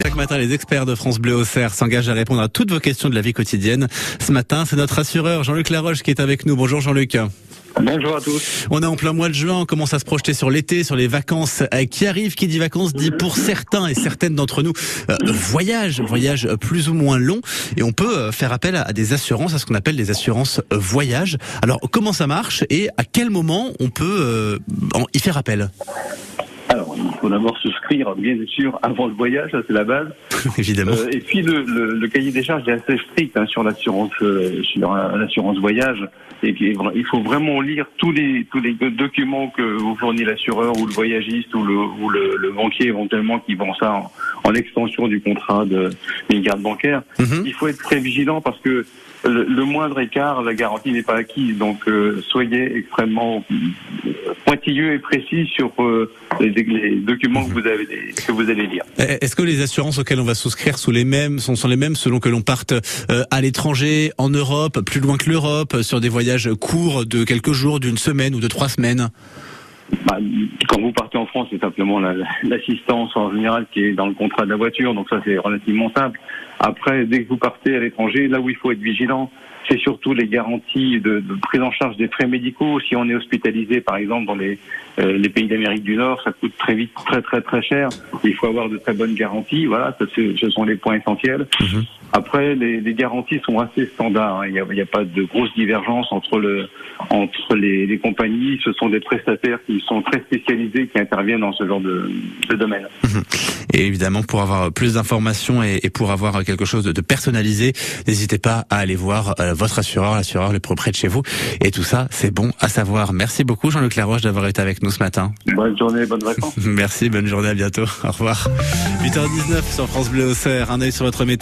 Chaque matin, les experts de France Bleu Auxerre s'engagent à répondre à toutes vos questions de la vie quotidienne. Ce matin, c'est notre assureur Jean-Luc Laroche qui est avec nous. Bonjour Jean-Luc. Bonjour à tous. On est en plein mois de juin, on commence à se projeter sur l'été, sur les vacances euh, qui arrivent. Qui dit vacances dit pour certains et certaines d'entre nous euh, voyage, voyage plus ou moins long. Et on peut euh, faire appel à, des assurances, à ce qu'on appelle des assurances voyage. Alors comment ça marche et à quel moment on peut y faire appel? Alors, il faut d'abord souscrire, bien sûr, avant le voyage, ça c'est la base. Évidemment. Euh, et puis le, le, le, cahier des charges est assez strict hein, sur l'assurance, euh, sur l'assurance voyage. Et il faut vraiment lire tous les tous les documents que vous fournit l'assureur ou le voyagiste ou le ou le, le, banquier éventuellement qui vend ça en, extension du contrat de d'une garde bancaire. Mhm. Il faut être très vigilant parce que le, moindre écart, la garantie n'est pas acquise. Donc, euh, soyez extrêmement pointilleux et précis sur euh, les, documents que vous avez que vous allez lire. Eh, est-ce que les assurances auxquelles on va souscrire sont les mêmes, sont, sont les mêmes selon que l'on parte euh, à l'étranger, en Europe, plus loin que l'Europe, sur des voyages courts de quelques jours, d'une semaine ou de trois semaines? Bah, quand vous partez en France, c'est simplement l'assistance en général qui est dans le contrat de la voiture, donc ça c'est relativement simple. Après, dès que vous partez à l'étranger, là où il faut être vigilant, c'est surtout les garanties de, de, prise en charge des frais médicaux. Si on est hospitalisé, par exemple, dans les, euh, les pays d'Amérique du Nord, ça coûte très vite, très très très cher. Il faut avoir de très bonnes garanties. Voilà, ça, ce sont les points essentiels. Mhm. Après, les, les, garanties sont assez standards. Hein. Il n'y a, a, pas de grosses divergences entre le entre les, les, compagnies. Ce sont des prestataires qui sont très spécialisés qui interviennent dans ce genre de, de domaine. Mhm. Et évidemment, pour avoir plus d'informations et, et, pour avoir quelque chose de, de personnalisé, n'hésitez pas à aller voir euh, votre assureur, l'assureur le plus près de chez vous. Et tout ça, c'est bon à savoir. Merci beaucoup Jean-Luc Laroche d'avoir été avec nous ce matin. Bonne journée, bonne vacances. Merci, bonne journée, à bientôt. Au revoir. 8h19 sur France Bleu Auxerre. Un œil sur votre météo.